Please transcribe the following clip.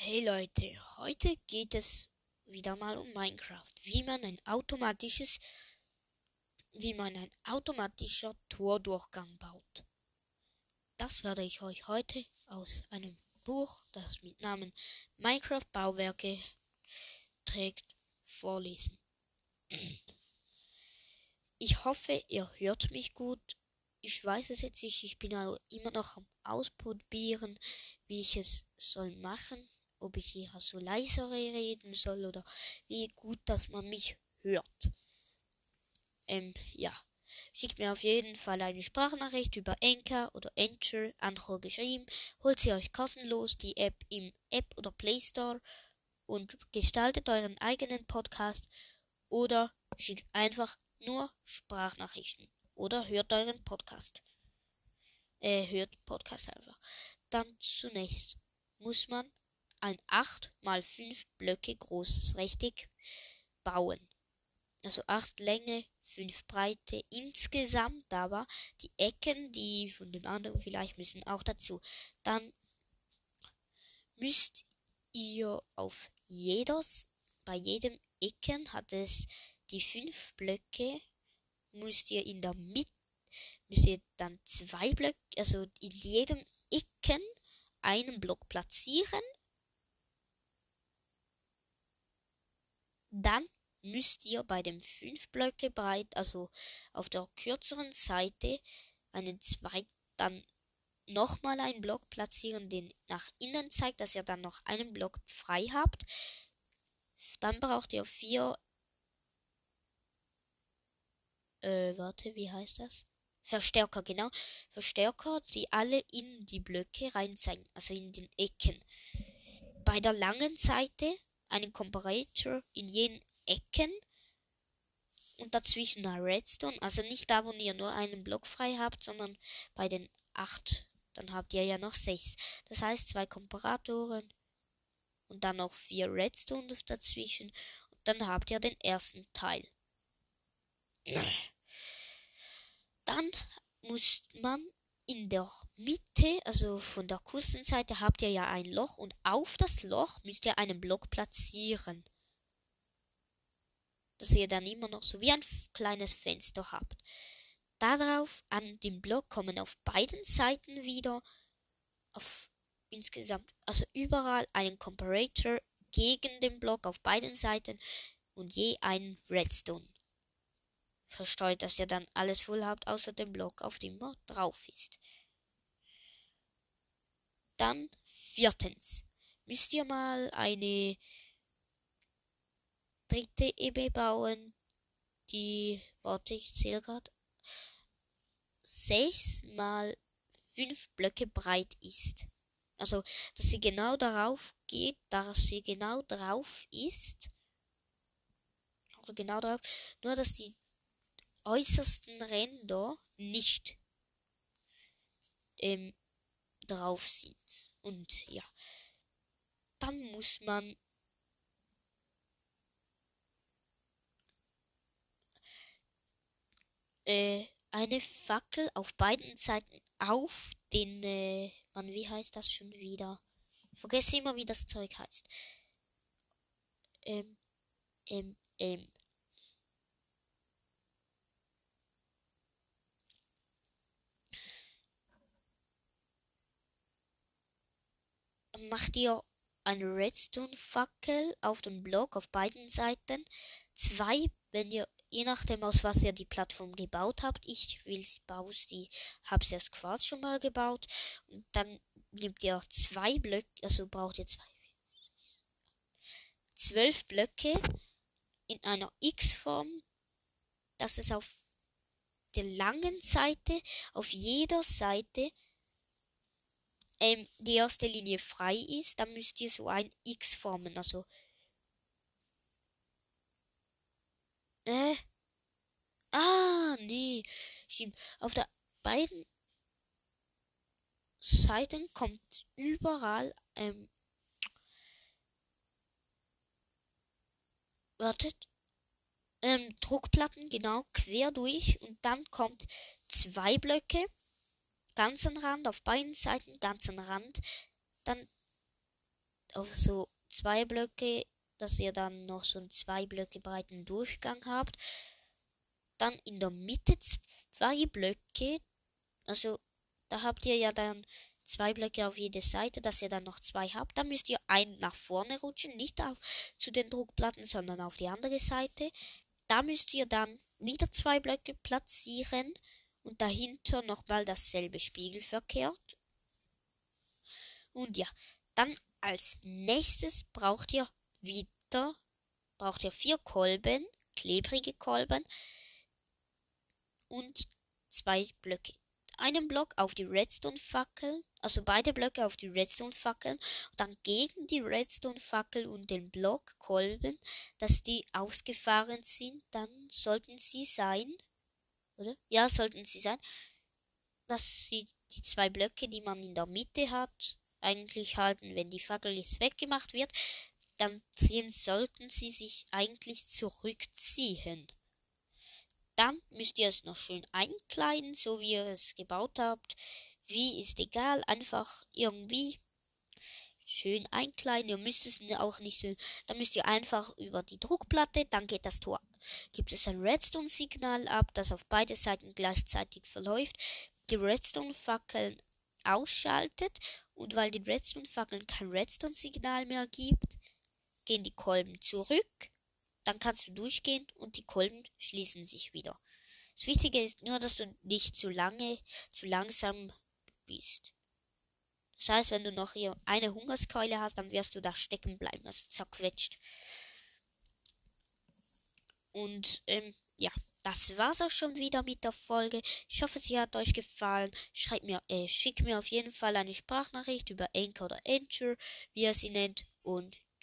Hey Leute, heute geht es wieder mal um Minecraft, wie man ein automatisches, wie man ein automatischer Tordurchgang baut. Das werde ich euch heute aus einem Buch, das mit Namen Minecraft Bauwerke trägt, vorlesen. Ich hoffe, ihr hört mich gut. Ich weiß es jetzt nicht, ich bin immer noch am Ausprobieren, wie ich es soll machen ob ich hier so leiser reden soll oder wie gut, dass man mich hört. Ähm, ja. Schickt mir auf jeden Fall eine Sprachnachricht über Anchor oder Anchor, Anchor geschrieben. Holt sie euch kostenlos die App im App oder Play Store und gestaltet euren eigenen Podcast oder schickt einfach nur Sprachnachrichten oder hört euren Podcast. Äh, hört Podcast einfach. Dann zunächst muss man ein acht mal fünf Blöcke großes Rechteck bauen. Also acht Länge, fünf Breite insgesamt, aber die Ecken, die von den anderen vielleicht müssen auch dazu. Dann müsst ihr auf jedes, bei jedem Ecken hat es die fünf Blöcke, müsst ihr in der Mitte, müsst ihr dann zwei Blöcke, also in jedem Ecken einen Block platzieren Dann müsst ihr bei dem 5 Blöcke breit, also auf der kürzeren Seite, einen zweiten, dann nochmal einen Block platzieren, den nach innen zeigt, dass ihr dann noch einen Block frei habt. Dann braucht ihr vier, äh, warte, wie heißt das? Verstärker, genau. Verstärker, die alle in die Blöcke reinzeigen, also in den Ecken. Bei der langen Seite einen Comparator in jenen Ecken und dazwischen eine Redstone. Also nicht da, wo ihr nur einen Block frei habt, sondern bei den acht. Dann habt ihr ja noch sechs. Das heißt zwei Komparatoren und dann noch vier Redstones dazwischen. Und dann habt ihr den ersten Teil. Dann muss man in der Mitte, also von der Kustenseite, habt ihr ja ein Loch und auf das Loch müsst ihr einen Block platzieren. Dass ihr dann immer noch so wie ein kleines Fenster habt. Darauf an dem Block kommen auf beiden Seiten wieder auf insgesamt, also überall einen Comparator gegen den Block auf beiden Seiten und je einen Redstone verstreut, dass ihr dann alles voll habt, außer dem Block, auf dem er drauf ist. Dann viertens müsst ihr mal eine dritte Ebene bauen, die, warte, ich zähle gerade, sechs mal fünf Blöcke breit ist. Also, dass sie genau darauf geht, dass sie genau drauf ist. Oder genau darauf. Nur, dass die äußersten Ränder nicht ähm, drauf sind. Und ja, dann muss man äh, eine Fackel auf beiden Seiten auf den, äh, man, wie heißt das schon wieder? Vergesse immer, wie das Zeug heißt. Ähm, ähm, ähm, macht ihr eine Redstone-Fackel auf dem Block auf beiden Seiten. Zwei, wenn ihr, je nachdem aus was ihr die Plattform gebaut habt. Ich will sie bauen, die hab's erst Quarz schon mal gebaut. Und dann nehmt ihr zwei Blöcke, also braucht ihr zwei. Zwölf Blöcke in einer X-Form, dass es auf der langen Seite, auf jeder Seite ähm, die erste Linie frei ist, dann müsst ihr so ein X formen. Also. Äh. Ah, nee. Stimmt. Auf der beiden Seiten kommt überall, ähm, wartet, ähm, Druckplatten, genau, quer durch und dann kommt zwei Blöcke ganzen Rand, auf beiden Seiten ganzen Rand, dann auf so zwei Blöcke, dass ihr dann noch so einen zwei Blöcke breiten Durchgang habt. Dann in der Mitte zwei Blöcke, also da habt ihr ja dann zwei Blöcke auf jede Seite, dass ihr dann noch zwei habt. Dann müsst ihr einen nach vorne rutschen, nicht auf, zu den Druckplatten, sondern auf die andere Seite. Da müsst ihr dann wieder zwei Blöcke platzieren und dahinter nochmal dasselbe spiegelverkehrt. Und ja, dann als nächstes braucht ihr wieder, braucht ihr vier Kolben, klebrige Kolben und zwei Blöcke einen Block auf die Redstone-Fackel, also beide Blöcke auf die Redstone-Fackeln, dann gegen die Redstone-Fackel und den Block Kolben, dass die ausgefahren sind, dann sollten sie sein, oder? Ja, sollten sie sein, dass sie die zwei Blöcke, die man in der Mitte hat, eigentlich halten, wenn die Fackel jetzt weggemacht wird, dann ziehen, sollten sie sich eigentlich zurückziehen. Dann müsst ihr es noch schön einkleiden, so wie ihr es gebaut habt. Wie ist egal, einfach irgendwie schön einkleiden. Ihr müsst es auch nicht. Dann müsst ihr einfach über die Druckplatte, dann geht das Tor. Gibt es ein Redstone-Signal ab, das auf beide Seiten gleichzeitig verläuft. Die Redstone-Fackeln ausschaltet und weil die Redstone-Fackeln kein Redstone-Signal mehr gibt, gehen die Kolben zurück dann kannst du durchgehen und die Kolben schließen sich wieder. Das Wichtige ist nur, dass du nicht zu lange, zu langsam bist. Das heißt, wenn du noch hier eine Hungerskeule hast, dann wirst du da stecken bleiben, also zerquetscht. Und ähm, ja, das war's auch schon wieder mit der Folge. Ich hoffe, sie hat euch gefallen. Schreibt mir, äh, schickt mir auf jeden Fall eine Sprachnachricht über Anchor oder Anchor, wie ihr sie nennt. Und